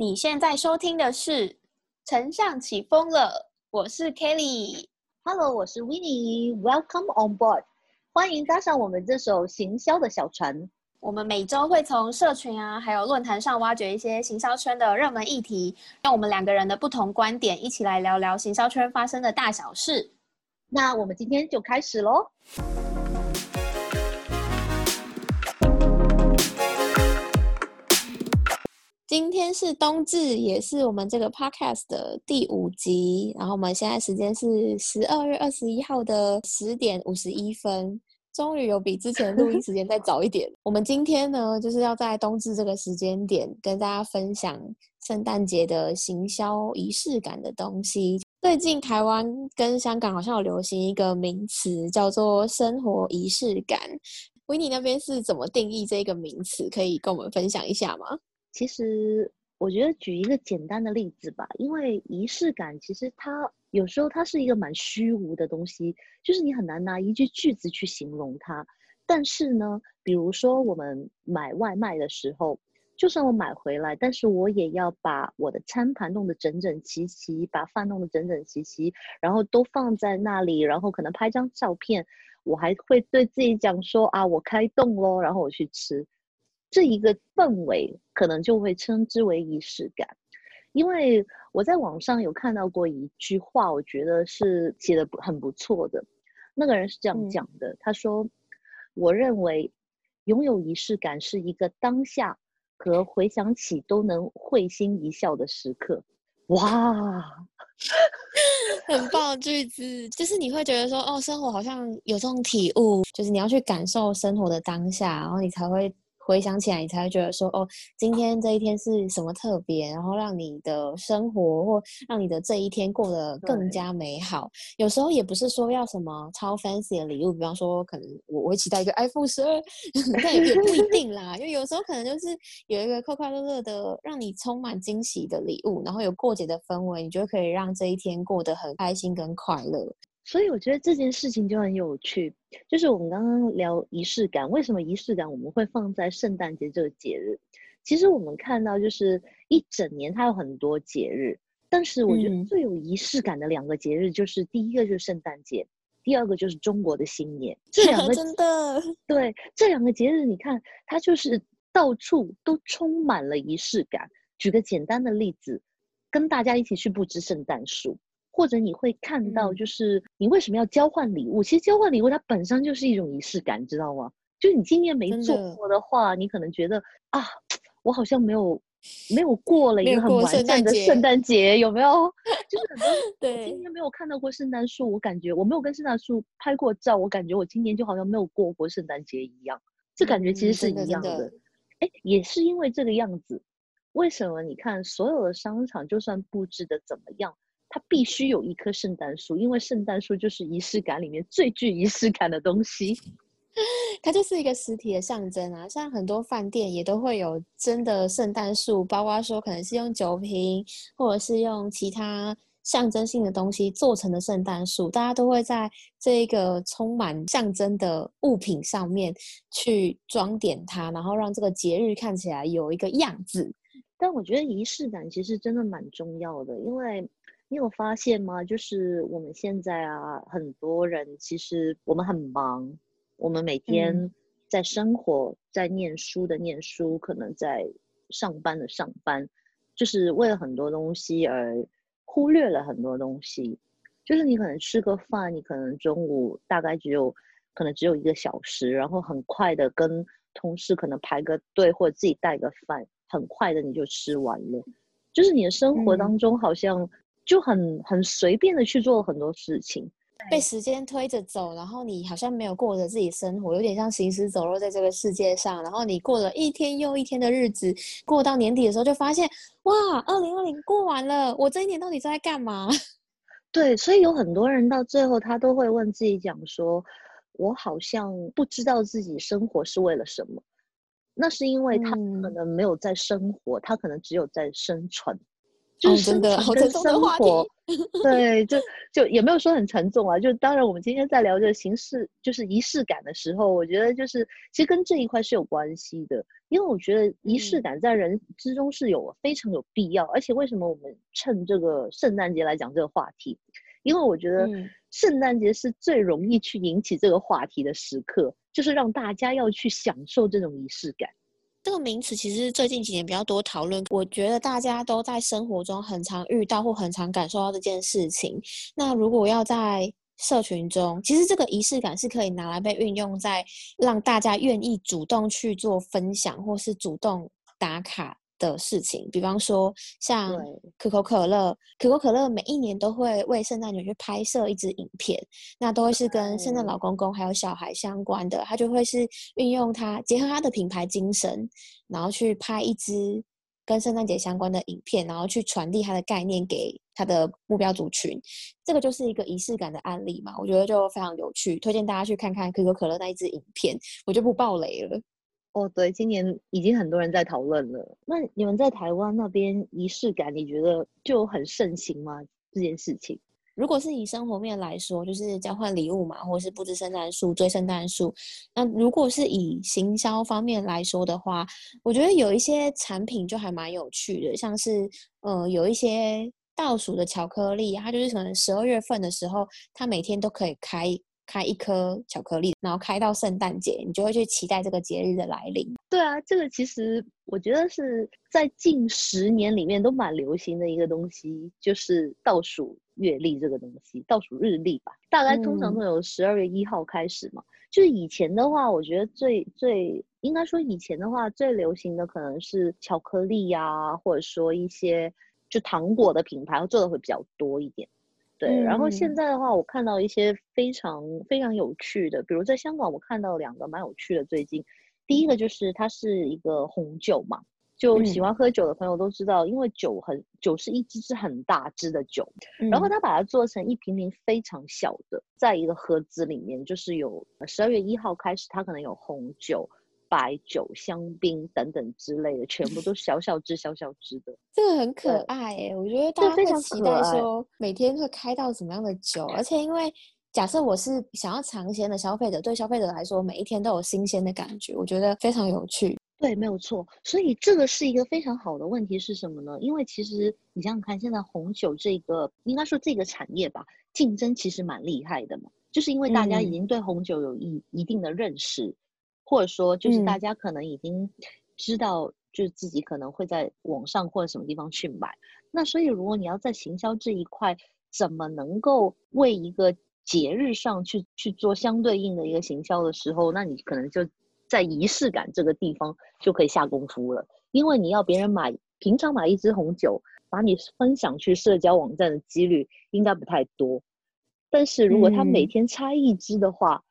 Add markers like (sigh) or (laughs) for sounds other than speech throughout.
你现在收听的是《丞相起风了》，我是 Kelly。Hello，我是 w i n n i e Welcome on board，欢迎搭上我们这艘行销的小船。我们每周会从社群啊，还有论坛上挖掘一些行销圈的热门议题，用我们两个人的不同观点，一起来聊聊行销圈发生的大小事。那我们今天就开始喽。今天是冬至，也是我们这个 podcast 的第五集。然后我们现在时间是十二月二十一号的十点五十一分，终于有比之前录音时间再早一点。我们今天呢，就是要在冬至这个时间点跟大家分享圣诞节的行销仪式感的东西。最近台湾跟香港好像有流行一个名词，叫做生活仪式感。维尼那边是怎么定义这个名词？可以跟我们分享一下吗？其实我觉得举一个简单的例子吧，因为仪式感其实它有时候它是一个蛮虚无的东西，就是你很难拿一句句子去形容它。但是呢，比如说我们买外卖的时候，就算我买回来，但是我也要把我的餐盘弄得整整齐齐，把饭弄得整整齐齐，然后都放在那里，然后可能拍张照片，我还会对自己讲说啊，我开动喽，然后我去吃。这一个氛围可能就会称之为仪式感，因为我在网上有看到过一句话，我觉得是写的很不错的。那个人是这样讲的，他说：“我认为拥有仪式感是一个当下和回想起都能会心一笑的时刻。”哇，(laughs) 很棒的句子，就是你会觉得说，哦，生活好像有这种体悟，就是你要去感受生活的当下，然后你才会。回想起来，你才会觉得说，哦，今天这一天是什么特别，然后让你的生活或让你的这一天过得更加美好。有时候也不是说要什么超 fancy 的礼物，比方说，可能我我会期待一个 iPhone 十二，(laughs) 但也不一定啦。因为有时候可能就是有一个快快乐乐的，让你充满惊喜的礼物，然后有过节的氛围，你就可以让这一天过得很开心跟快乐。所以我觉得这件事情就很有趣，就是我们刚刚聊仪式感，为什么仪式感我们会放在圣诞节这个节日？其实我们看到就是一整年它有很多节日，但是我觉得最有仪式感的两个节日就是第一个就是圣诞节，第二个就是中国的新年。这两个 (laughs) 真的对这两个节日，你看它就是到处都充满了仪式感。举个简单的例子，跟大家一起去布置圣诞树。或者你会看到，就是你为什么要交换礼物？其实交换礼物它本身就是一种仪式感，知道吗？就是你今年没做过的话，你可能觉得啊，我好像没有没有过了一个很完善的圣诞节，有没有？就是很多 (laughs) 对，今年没有看到过圣诞树，我感觉我没有跟圣诞树拍过照，我感觉我今年就好像没有过过圣诞节一样。这感觉其实是一样的。哎，也是因为这个样子，为什么你看所有的商场，就算布置的怎么样？它必须有一棵圣诞树，因为圣诞树就是仪式感里面最具仪式感的东西。(laughs) 它就是一个实体的象征啊，像很多饭店也都会有真的圣诞树，包括说可能是用酒瓶或者是用其他象征性的东西做成的圣诞树，大家都会在这个充满象征的物品上面去装点它，然后让这个节日看起来有一个样子。但我觉得仪式感其实真的蛮重要的，因为。你有发现吗？就是我们现在啊，很多人其实我们很忙，我们每天在生活、在念书的念书，可能在上班的上班，就是为了很多东西而忽略了很多东西。就是你可能吃个饭，你可能中午大概只有可能只有一个小时，然后很快的跟同事可能排个队，或者自己带个饭，很快的你就吃完了。就是你的生活当中好像。就很很随便的去做很多事情，被时间推着走，然后你好像没有过着自己生活，有点像行尸走肉在这个世界上。然后你过了一天又一天的日子，过到年底的时候就发现，哇，二零二零过完了，我这一年到底在干嘛？(laughs) 对，所以有很多人到最后他都会问自己讲说，我好像不知道自己生活是为了什么。那是因为他可能没有在生活，他可能只有在生存。就是真的好沉重的话题。对，就就也没有说很沉重啊。就当然，我们今天在聊这个形式，就是仪式感的时候，我觉得就是其实跟这一块是有关系的。因为我觉得仪式感在人之中是有非常有必要。而且为什么我们趁这个圣诞节来讲这个话题？因为我觉得圣诞节是最容易去引起这个话题的时刻，就是让大家要去享受这种仪式感。这个名词其实最近几年比较多讨论，我觉得大家都在生活中很常遇到或很常感受到这件事情。那如果要在社群中，其实这个仪式感是可以拿来被运用在让大家愿意主动去做分享或是主动打卡。的事情，比方说像可口可乐，可口可乐每一年都会为圣诞节去拍摄一支影片，那都会是跟圣诞老公公还有小孩相关的，他就会是运用它结合他的品牌精神，然后去拍一支跟圣诞节相关的影片，然后去传递他的概念给他的目标族群，这个就是一个仪式感的案例嘛，我觉得就非常有趣，推荐大家去看看可口可乐那一支影片，我就不爆雷了。哦，对，今年已经很多人在讨论了。那你们在台湾那边仪式感，你觉得就很盛行吗？这件事情，如果是以生活面来说，就是交换礼物嘛，或是布置圣诞树、追圣诞树。那如果是以行销方面来说的话，我觉得有一些产品就还蛮有趣的，像是呃，有一些倒数的巧克力，它就是可能十二月份的时候，它每天都可以开。开一颗巧克力，然后开到圣诞节，你就会去期待这个节日的来临。对啊，这个其实我觉得是在近十年里面都蛮流行的一个东西，就是倒数月历这个东西，倒数日历吧。大概通常都有十二月一号开始嘛。就是以前的话，我觉得最最应该说以前的话最流行的可能是巧克力呀，或者说一些就糖果的品牌做的会比较多一点。对，然后现在的话，我看到一些非常非常有趣的，比如在香港，我看到两个蛮有趣的。最近，第一个就是它是一个红酒嘛，就喜欢喝酒的朋友都知道，因为酒很酒是一支支很大支的酒，然后他把它做成一瓶瓶非常小的，在一个盒子里面，就是有十二月一号开始，它可能有红酒。白酒、香槟等等之类的，全部都小小只、小小只的，这个很可爱诶。我觉得大家非常期待说每天会开到什么样的酒，而且因为假设我是想要尝鲜的消费者，对消费者来说，每一天都有新鲜的感觉，我觉得非常有趣。对，没有错。所以这个是一个非常好的问题是什么呢？因为其实你想想看，现在红酒这个应该说这个产业吧，竞争其实蛮厉害的嘛，就是因为大家已经对红酒有一一定的认识。或者说，就是大家可能已经知道，就是自己可能会在网上或者什么地方去买。那所以，如果你要在行销这一块，怎么能够为一个节日上去去做相对应的一个行销的时候，那你可能就在仪式感这个地方就可以下功夫了。因为你要别人买，平常买一支红酒，把你分享去社交网站的几率应该不太多。但是如果他每天拆一支的话，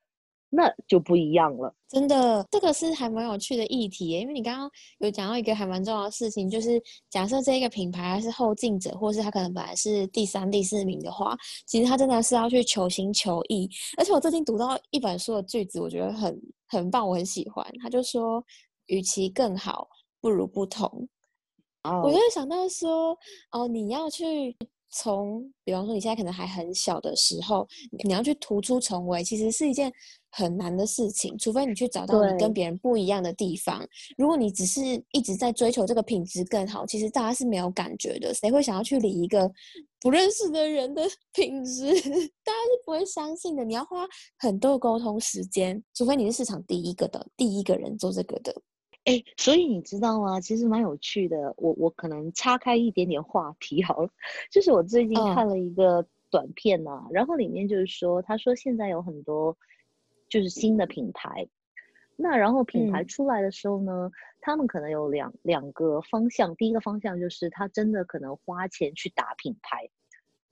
那就不一样了，真的，这个是还蛮有趣的议题，因为你刚刚有讲到一个还蛮重要的事情，就是假设这一个品牌是后进者，或是他可能本来是第三、第四名的话，其实他真的是要去求新求异。而且我最近读到一本书的句子，我觉得很很棒，我很喜欢。他就说，与其更好，不如不同。我就会想到说，哦，你要去。从比方说你现在可能还很小的时候，你要去突出重围，其实是一件很难的事情。除非你去找到你跟别人不一样的地方。如果你只是一直在追求这个品质更好，其实大家是没有感觉的。谁会想要去理一个不认识的人的 (laughs) 品质？(laughs) 大家是不会相信的。你要花很多沟通时间，除非你是市场第一个的第一个人做这个的。哎，所以你知道吗？其实蛮有趣的。我我可能岔开一点点话题好了，(laughs) 就是我最近看了一个短片呐，然后里面就是说，他说现在有很多就是新的品牌，那然后品牌出来的时候呢，他们可能有两两个方向，第一个方向就是他真的可能花钱去打品牌，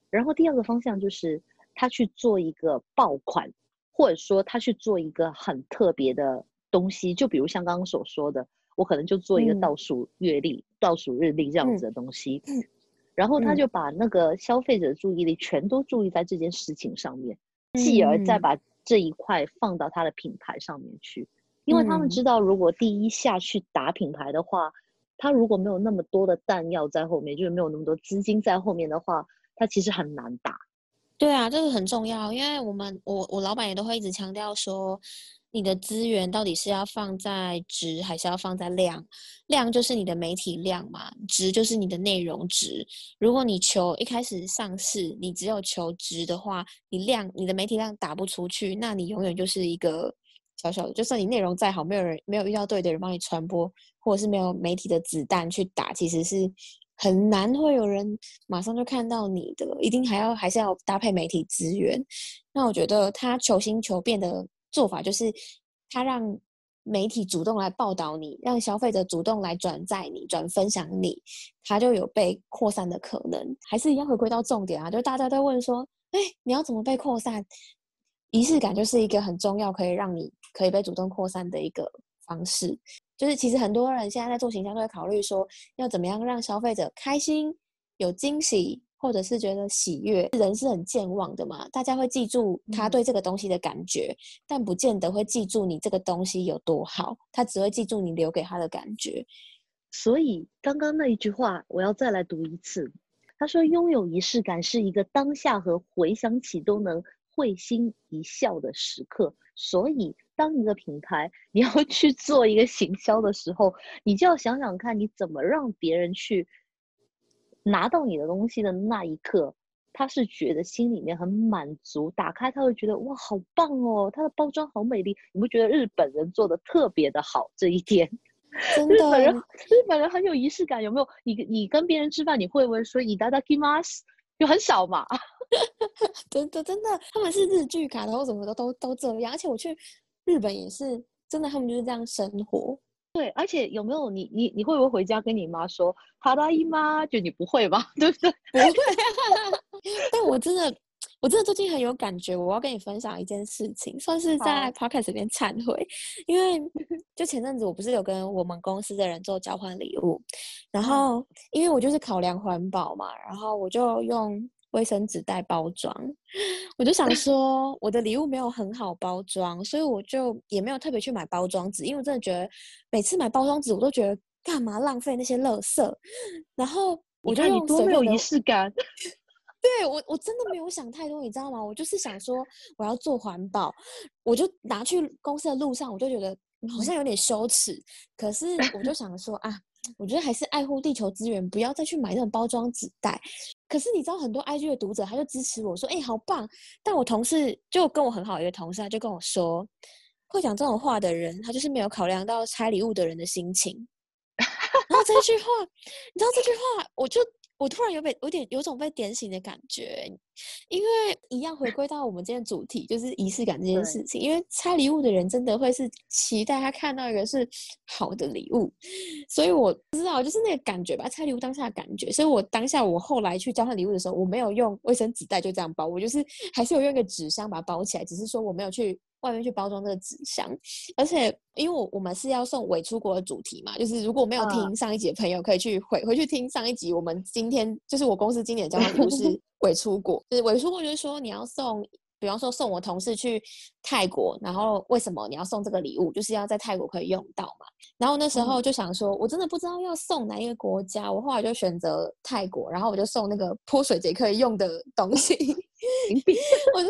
然后第二个方向就是他去做一个爆款，或者说他去做一个很特别的。东西就比如像刚刚所说的，我可能就做一个倒数月历、倒数日历这样子的东西，然后他就把那个消费者注意力全都注意在这件事情上面，继而再把这一块放到他的品牌上面去，因为他们知道，如果第一下去打品牌的话，他如果没有那么多的弹药在后面，就是没有那么多资金在后面的话，他其实很难打。对啊，这个很重要，因为我们我我老板也都会一直强调说，你的资源到底是要放在值还是要放在量？量就是你的媒体量嘛，值就是你的内容值。如果你求一开始上市，你只有求值的话，你量你的媒体量打不出去，那你永远就是一个小小的，就算你内容再好，没有人没有遇到对的人帮你传播，或者是没有媒体的子弹去打，其实是。很难会有人马上就看到你的，一定还要还是要搭配媒体资源。那我觉得他求新求变的做法，就是他让媒体主动来报道你，让消费者主动来转载你、转分享你，他就有被扩散的可能。还是一样回归到重点啊，就大家都问说：“哎，你要怎么被扩散？”仪式感就是一个很重要，可以让你可以被主动扩散的一个方式。就是其实很多人现在在做形象，都会考虑说要怎么样让消费者开心、有惊喜，或者是觉得喜悦。人是很健忘的嘛，大家会记住他对这个东西的感觉，但不见得会记住你这个东西有多好，他只会记住你留给他的感觉。所以刚刚那一句话，我要再来读一次。他说：“拥有仪式感是一个当下和回想起都能会心一笑的时刻。”所以。当一个品牌，你要去做一个行销的时候，你就要想想看，你怎么让别人去拿到你的东西的那一刻，他是觉得心里面很满足，打开他会觉得哇，好棒哦，它的包装好美丽。你不觉得日本人做的特别的好这一点？(laughs) 日本人，日本人很有仪式感，有没有？你你跟别人吃饭，你会不会说以达达 kimas？就很少嘛。(laughs) 真的真的，他们是日剧卡，然后什么的都都这样，而且我去。日本也是真的，他们就是这样生活。对，而且有没有你你你会不会回家跟你妈说“好大姨妈”？就你不会吧？(laughs) 对不对？(laughs) 不会。但我真的，我真的最近很有感觉。我要跟你分享一件事情，算是在 podcast 里面忏悔。因为 (laughs) 就前阵子，我不是有跟我们公司的人做交换礼物，然后因为我就是考量环保嘛，然后我就用。卫生纸袋包装，我就想说我的礼物没有很好包装，所以我就也没有特别去买包装纸，因为我真的觉得每次买包装纸我都觉得干嘛浪费那些垃圾，然后我就用多没有仪式感。(laughs) 对我我真的没有想太多，你知道吗？我就是想说我要做环保，我就拿去公司的路上，我就觉得好像有点羞耻，可是我就想说啊。我觉得还是爱护地球资源，不要再去买那种包装纸袋。可是你知道，很多 IG 的读者他就支持我说：“哎，好棒！”但我同事就跟我很好一个同事，他就跟我说：“会讲这种话的人，他就是没有考量到拆礼物的人的心情。(laughs) ”然后这句话，你知道这句话，我就。我突然有被有点有种被点醒的感觉，因为一样回归到我们今天主题，就是仪式感这件事情。因为拆礼物的人真的会是期待他看到一个是好的礼物，所以我不知道就是那个感觉吧，拆礼物当下的感觉。所以我当下我后来去交换礼物的时候，我没有用卫生纸袋就这样包，我就是还是有用一个纸箱把它包起来，只是说我没有去。外面去包装这个纸箱，而且因为我我们是要送伪出国的主题嘛，就是如果没有听上一集的朋友，可以去回回去听上一集。我们今天就是我公司今年的交换礼物是 (laughs) 伪出国，就是伪出国就是说你要送，比方说送我同事去泰国，然后为什么你要送这个礼物？就是要在泰国可以用到嘛。然后那时候就想说，我真的不知道要送哪一个国家，我后来就选择泰国，然后我就送那个泼水节可以用的东西，(laughs) (laughs) 我就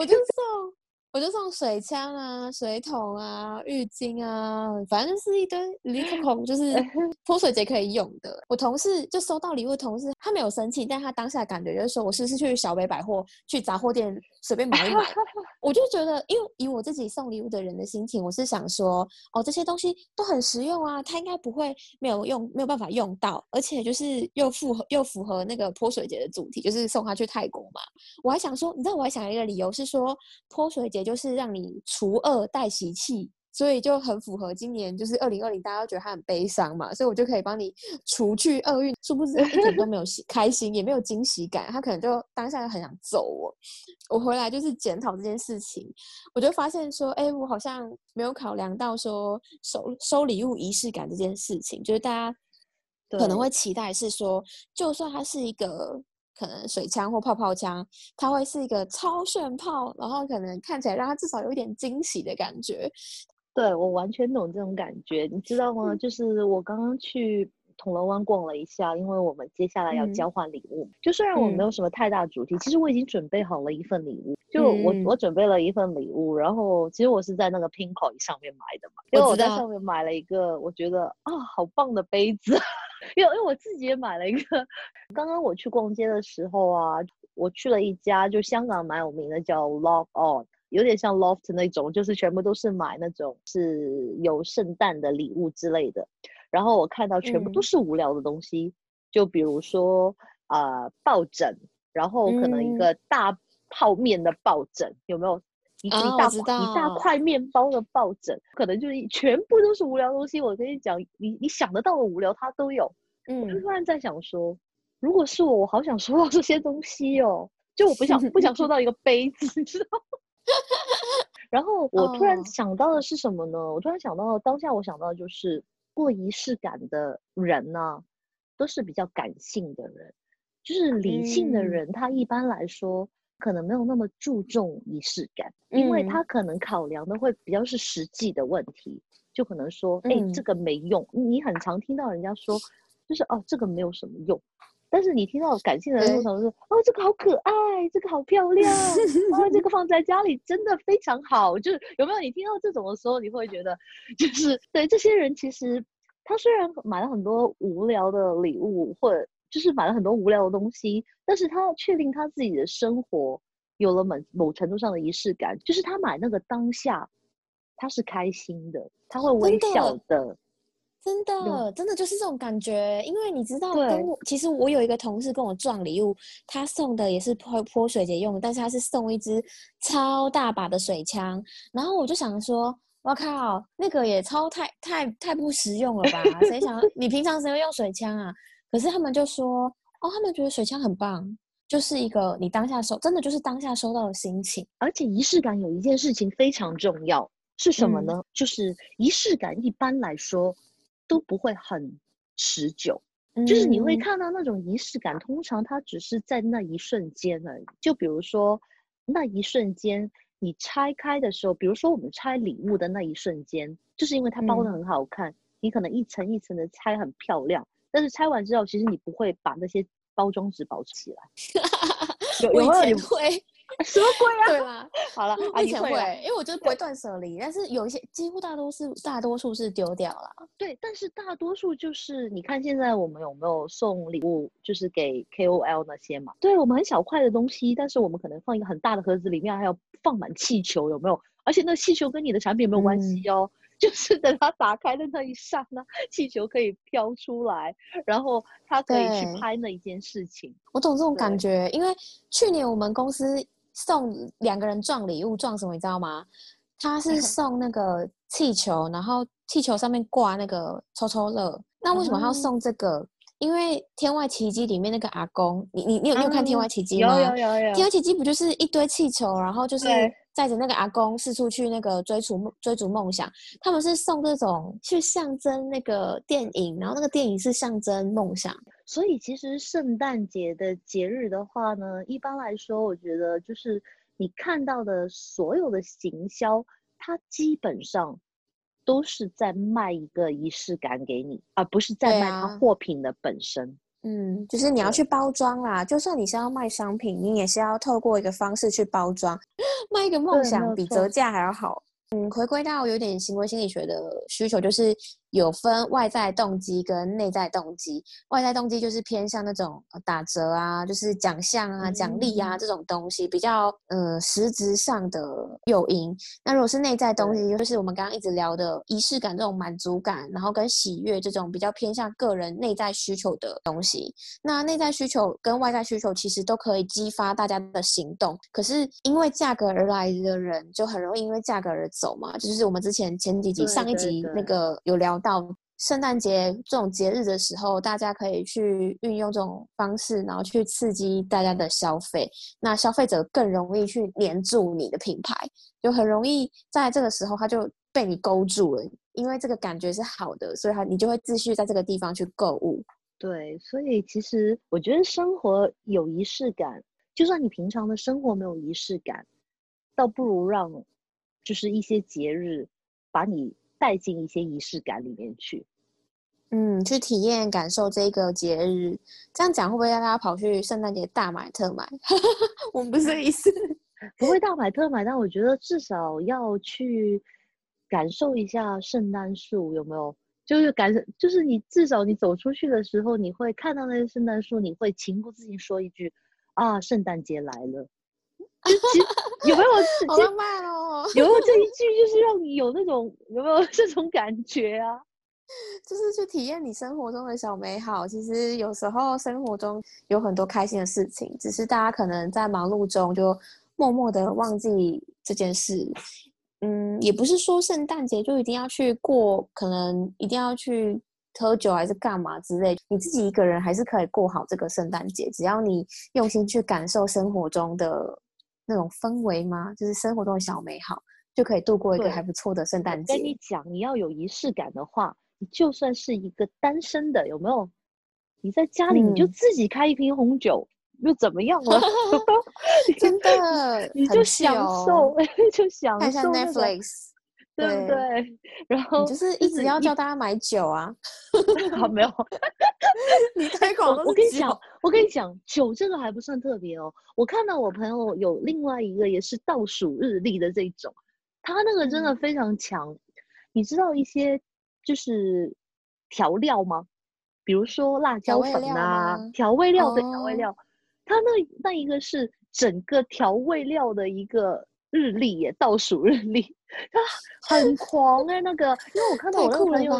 我就送。我就送水枪啊、水桶啊、浴巾啊，反正是一堆礼物，就是 (laughs) 泼水节可以用的。我同事就收到礼物，同事他没有生气，但他当下感觉就是说，我是不是去小北百货、去杂货店随便买一买？(laughs) 我就觉得，因为以我自己送礼物的人的心情，我是想说，哦，这些东西都很实用啊，他应该不会没有用，没有办法用到，而且就是又符合又符合那个泼水节的主题，就是送他去泰国嘛。我还想说，你知道，我还想一个理由是说，泼水节。就是让你除恶带喜气，所以就很符合今年就是二零二零，大家都觉得他很悲伤嘛，所以我就可以帮你除去厄运。殊不知一点都没有喜 (laughs) 开心，也没有惊喜感，他可能就当下就很想揍我。我回来就是检讨这件事情，我就发现说，哎，我好像没有考量到说收收礼物仪式感这件事情，就是大家可能会期待是说，就算它是一个。可能水枪或泡泡枪，它会是一个超炫炮，然后可能看起来让它至少有一点惊喜的感觉。对我完全懂这种感觉，你知道吗？就是我刚刚去铜锣湾逛了一下，因为我们接下来要嗯交换礼物。就虽然我没嗯有什么太大主题，其实我已经准备好了一份礼物。就我嗯我准备了一份礼物，然后其实我是在那个 Pinko 上面买的嘛，因为我在上面买了一个我觉得啊好棒的杯子，(laughs) 因为因为我自己也买了一个。刚刚我去逛街的时候啊，我去了一家就香港蛮有名的叫 Love On。有点像 loft 那种，就是全部都是买那种是有圣诞的礼物之类的。然后我看到全部都嗯是无聊的东西，就比如说呃抱枕，然后可能一嗯个大泡面的抱枕，有没有？一一大块一大块面包的抱枕，可能就是全部都是无聊东西。我跟你讲，你你想得到的无聊它都有。我就嗯，突然在想说，如果是我，我好想收到这些东西哦。就我不想不想收 (laughs) 到一个杯子，你知道吗？(laughs) 然后我突然哦想到的是什么呢？我突然想到当下我想到的就是过仪式感的人呢、都是比较感性的人，就是理性的嗯。人，他一般来说可能没有那么注重仪式感，因为嗯。他可能考量的会比较是实际的问题，就可能说，哎、这嗯。个没用。你很常听到人家说，就是哦，这个没有什么用。但是你听到感性的人通对常说，哦，这个好可爱，这个好漂亮，哦，这个放在家里真的非常好。就是有没有你听到这种的时候，你会觉得，就是对这些人其实他虽然买了很多无聊的礼物，或者就是买了很多无聊的东西，但是他确定他自己的生活有了某某程度上的仪式感，就是他买那个当下他是开心的，他会微笑的。真的，真的就是这种感觉，因为你知道，跟我其实我有一个同事跟我撞礼物，他送的也是泼泼水节用的，但是他是送一支超大把的水枪，然后我就想说，我靠，那个也超太太太不实用了吧？(laughs) 谁想你平常谁会用水枪啊？可是他们就说，哦，他们觉得水枪很棒，就是一个你当下收，真的就是当下收到的心情。而且仪式感有一件事情非常重要，是什么嗯呢？就是仪式感一般来说都不会很持久，就是你会嗯看到那种仪式感，通常它只是在那一瞬间而已。就比如说那一瞬间你拆开的时候，比如说我们拆礼物的那一瞬间，就是因为它包的嗯很好看，你可能一层一层的拆很漂亮，但是拆完之后，其实你不会把那些包装纸保持起来。(laughs) 有有没有你会，什么鬼啊？对啦，(laughs) 好了，啊我以前会啊，因为我觉得不会断舍离，但是有一些几乎大多是大多数是丢掉了。对，但是大多数就是你看现在我们有没有送礼物，就是给 KOL 那些嘛？对我们很小块的东西，但是我们可能放一个很大的盒子，里面还要放满气球，有没有？而且那气球跟你的产品没有关系哦，(laughs) 就是等它打开的那一刹那，气球可以飘出来，然后它可以去拍那一件事情。我懂这种感对觉，因为去年我们公司送两个人撞礼物，撞什么你知道吗？他是送那个气球，然后气球上面挂那个抽抽乐。那为什么他要哦送这个？因为《天外奇迹》里面那个阿公，你你你有你有看《天啊外奇迹》有吗？有有有天外奇迹不就是一堆气球，然后就是对载着那个阿公四处去那个追逐梦追逐梦想。他们是送这种去象征那个电影，然后那个电影是象征梦想。所以其实圣诞节的节日的话呢，一般来说，我觉得就是你看到的所有的行销，它基本上都是在卖一个仪式感给你，而不是在对卖它啊货品的本身。嗯，就是你要去包装啦，就算你是要卖商品，你也是要透过一个方式去包装，卖一个梦想比折价还要好。嗯，回归到有点行为心理学的需求，就是有分外在动机跟内在动机。外在动机就是偏向那种呃打折啊，就是奖项啊、奖励啊嗯这种东西，比较呃实质上的诱因。那如果是内在东西，就是我们刚刚一直聊的仪式感这种满足感，然后跟喜悦这种比较偏向个人内在需求的东西。那内在需求跟外在需求其实都可以激发大家的行动，可是因为价格而来的人就很容易因为价格而走嘛。就是我们之前前几集、上一集那个有聊到。圣诞节这种节日的时候，大家可以去运用这种方式，然后去刺激大家的消费。那消费者更容易去黏住你的品牌，就很容易在这个时候他就被你勾住了，因为这个感觉是好的，所以他你就会继续在这个地方去购物。对，所以其实我觉得生活有仪式感，就算你平常的生活没有仪式感，倒不如让就是一些节日把你带进一些仪式感里面去。嗯，去体验感受这个节日，这样讲会不会让大家跑去圣诞节大买特买？(laughs) 我们不是这意思，(laughs) 不会大买特买，但我觉得至少要去感受一下圣诞树有没有，就是感受，就是你至少你走出去的时候，你会看到那些圣诞树，你会情不自禁说一句啊，圣诞节来了。(laughs) 有没有？好浪漫哦！有没有这一句就是让你有那种有没有这种感觉啊？(laughs) 就是去体验你生活中的小美好。其实有时候生活中有很多开心的事情，只是大家可能在忙碌中就默默的忘记这件事。嗯，也不是说圣诞节就一定要去过，可能一定要去喝酒还是干嘛之类。你自己一个人还是可以过好这个圣诞节，只要你用心去感受生活中的那种氛围吗？就是生活中的小美好，就可以度过一个还不错的圣诞节。跟你讲，你要有仪式感的话。你就算是一个单身的，有没有？你在家里你就自己开一瓶红酒，又怎么样了？(laughs) 真的，你就享受，(laughs) 就享受 Netflix，对不对？(laughs) 然后就是一直要叫大家买酒啊。(laughs) 好，没有。(laughs) 你推广我跟你讲，我跟你讲，酒这个还不算特别哦。我看到我朋友有另外一个也是倒数日历的这种，他那个真的非常强。你知道一些。就是调料吗？比如说辣椒粉啊，调味料的调味料，它那那一个是整个调味料的一个日历耶，倒数日历，他 (laughs) 很狂哎，那个，因为我看到我那个朋友，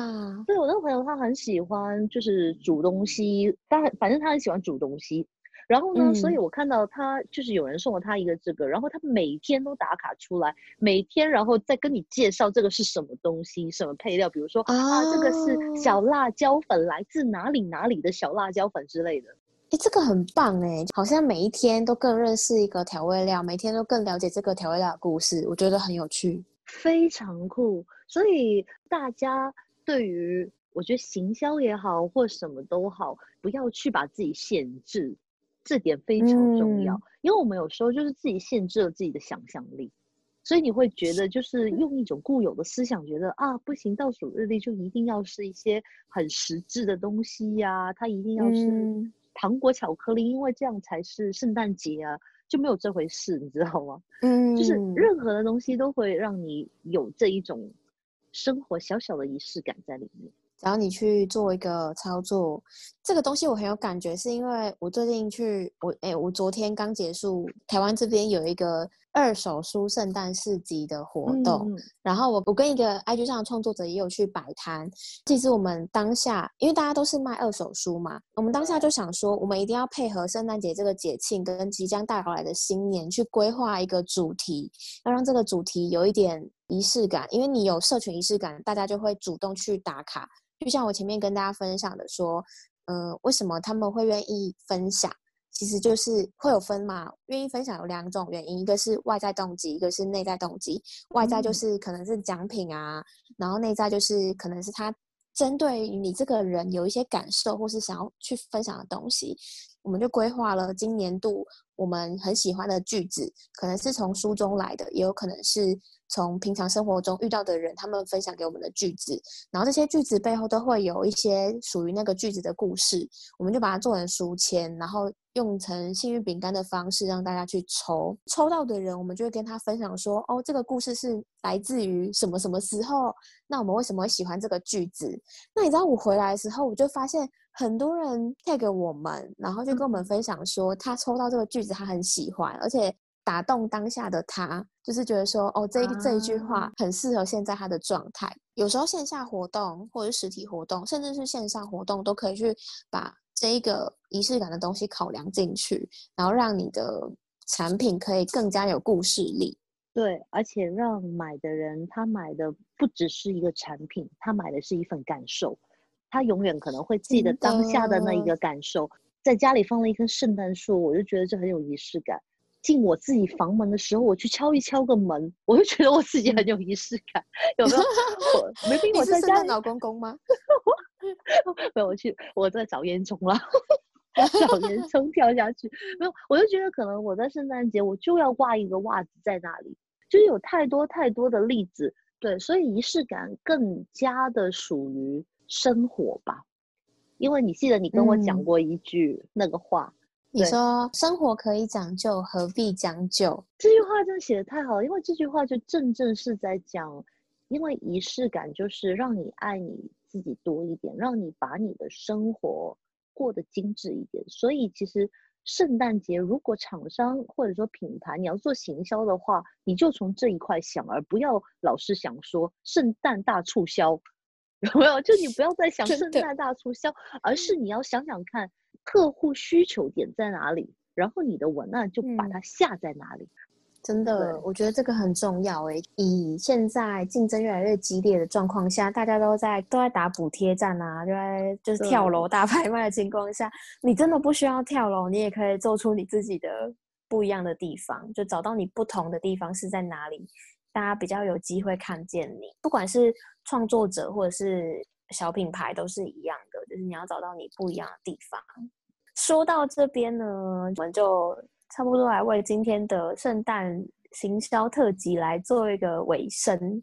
对我那个朋友他很喜欢就是煮东西，他反正他很喜欢煮东西。然后呢？所以我看到他就是有人送了他一个这个，然后他每天都打卡出来，每天然后再跟你介绍这个是什么东西、什么配料，比如说啊，这个是小辣椒粉，来自哪里哪里的小辣椒粉之类的。哎，这个很棒哎，好像每一天都更认识一个调味料，每天都更了解这个调味料的故事，我觉得很有趣，非常酷。所以大家对于我觉得行销也好，或什么都好，不要去把自己限制。这点非常重要，因为我们有时候就是自己限制了自己的想象力，所以你会觉得就是用一种固有的思想，觉得啊不行，倒数日历就一定要是一些很实质的东西呀，它一定要是糖果巧克力，因为这样才是圣诞节啊，就没有这回事，你知道吗？嗯，就是任何的东西都会让你有这一种生活小小的仪式感在里面。只要你去做一个操作，这个东西我很有感觉，是因为我最近去我哎，我昨天刚结束台湾这边有一个二手书圣诞市集的活动，然后我我跟一个 IG 上的创作者也有去摆摊。其实我们当下，因为大家都是卖二手书嘛，我们当下就想说，我们一定要配合圣诞节这个节庆跟即将到来的新年去规划一个主题，要让这个主题有一点仪式感，因为你有社群仪式感，大家就会主动去打卡。就像我前面跟大家分享的说，嗯，为什么他们会愿意分享？其实就是会有分嘛。愿意分享有两种原因，一个是外在动机，一个是内在动机。外在就是可能是奖品啊，然后内在就是可能是他针对于你这个人有一些感受，或是想要去分享的东西。我们就规划了今年度我们很喜欢的句子，可能是从书中来的，也有可能是。从平常生活中遇到的人，他们分享给我们的句子，然后这些句子背后都会有一些属于那个句子的故事，我们就把它做成书签，然后用成幸运饼干的方式让大家去抽，抽到的人，我们就会跟他分享说，哦，这个故事是来自于什么什么时候？那我们为什么会喜欢这个句子？那你知道我回来的时候，我就发现很多人 tag 我们，然后就跟我们分享说，他抽到这个句子，他很喜欢，而且。打动当下的他，就是觉得说，哦，这这一句话很适合现在他的状态。有时候线下活动或者实体活动，甚至是线上活动，都可以去把这一个仪式感的东西考量进去，然后让你的产品可以更加有故事力。对，而且让买的人他买的不只是一个产品，他买的是一份感受，他永远可能会记得当下的那一个感受。在家里放了一棵圣诞树，我就觉得这很有仪式感。进我自己房门的时候，我去敲一敲个门，我就觉得我自己很有仪式感，有没有？没病，(laughs) 我在家老公公吗？(laughs) 没有，我去，我在找烟囱了，找烟囱跳下去。没有，我就觉得可能我在圣诞节我就要挂一个袜子在那里，就是有太多太多的例子对，所以仪式感更加的属于生活吧。因为你记得你跟我讲过一句那个话，你说生活可以讲究，何必将就？这句话真的写的太好了，因为这句话就正正是在讲，因为仪式感就是让你爱你自己多一点，让你把你的生活过得精致一点。所以其实圣诞节如果厂商或者说品牌你要做行销的话，你就从这一块想，而不要老是想说圣诞大促销。(laughs) 有没有？就你不要再想圣诞大促销，而是你要想想看客户需求点在哪里，然后你的文案就把它下在哪里。真的，我觉得这个很重要诶。以现在竞争越来越激烈的状况下，大家都在都在打补贴战啊，就在就是跳楼大拍卖的情况下，你真的不需要跳楼，你也可以做出你自己的不一样的地方，就找到你不同的地方是在哪里。大家比较有机会看见你，不管是创作者或者是小品牌，都是一样的，就是你要找到你不一样的地方。说到这边呢，我们就差不多来为今天的圣诞行销特辑来做一个尾声。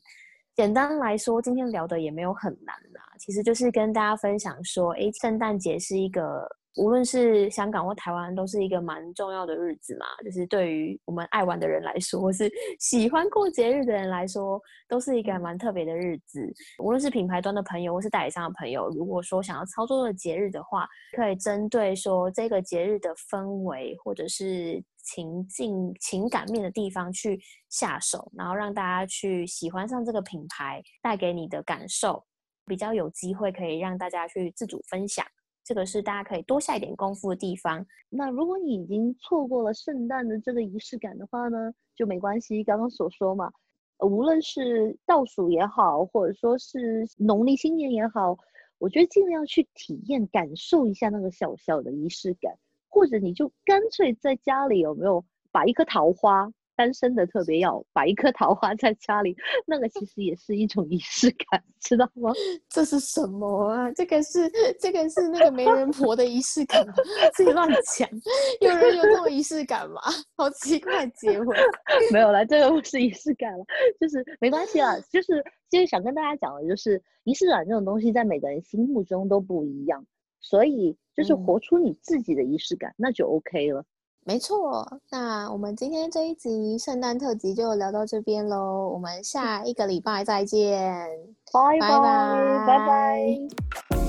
简单来说，今天聊的也没有很难啦，其实就是跟大家分享说，哎，圣诞节是一个。无论是香港或台湾，都是一个蛮重要的日子嘛。就是对于我们爱玩的人来说，或是 (laughs) 喜欢过节日的人来说，都是一个蛮特别的日子。无论是品牌端的朋友，或是代理商的朋友，如果说想要操作的节日的话，可以针对说这个节日的氛围或者是情境、情感面的地方去下手，然后让大家去喜欢上这个品牌带给你的感受，比较有机会可以让大家去自主分享。这个是大家可以多下一点功夫的地方。那如果你已经错过了圣诞的这个仪式感的话呢，就没关系。刚刚所说嘛，无论是倒数也好，或者说是农历新年也好，我觉得尽量去体验、感受一下那个小小的仪式感，或者你就干脆在家里有没有把一颗桃花。单身的特别要摆一颗桃花在家里，(laughs) 那个其实也是一种仪式感，知道吗？这是什么啊？这个是这个是那个媒人婆的仪式感吗？(laughs) 自己乱讲，有人有这种仪式感吗？好奇怪，结婚没有了，这个不是仪式感了，就是没关系啦，就是就是想跟大家讲的，就是仪式感这种东西在每个人心目中都不一样，所以就是活出你自己的仪式感，那就 OK 了。没错，那我们今天这一集圣诞特辑就聊到这边喽，我们下一个礼拜再见，拜拜拜拜。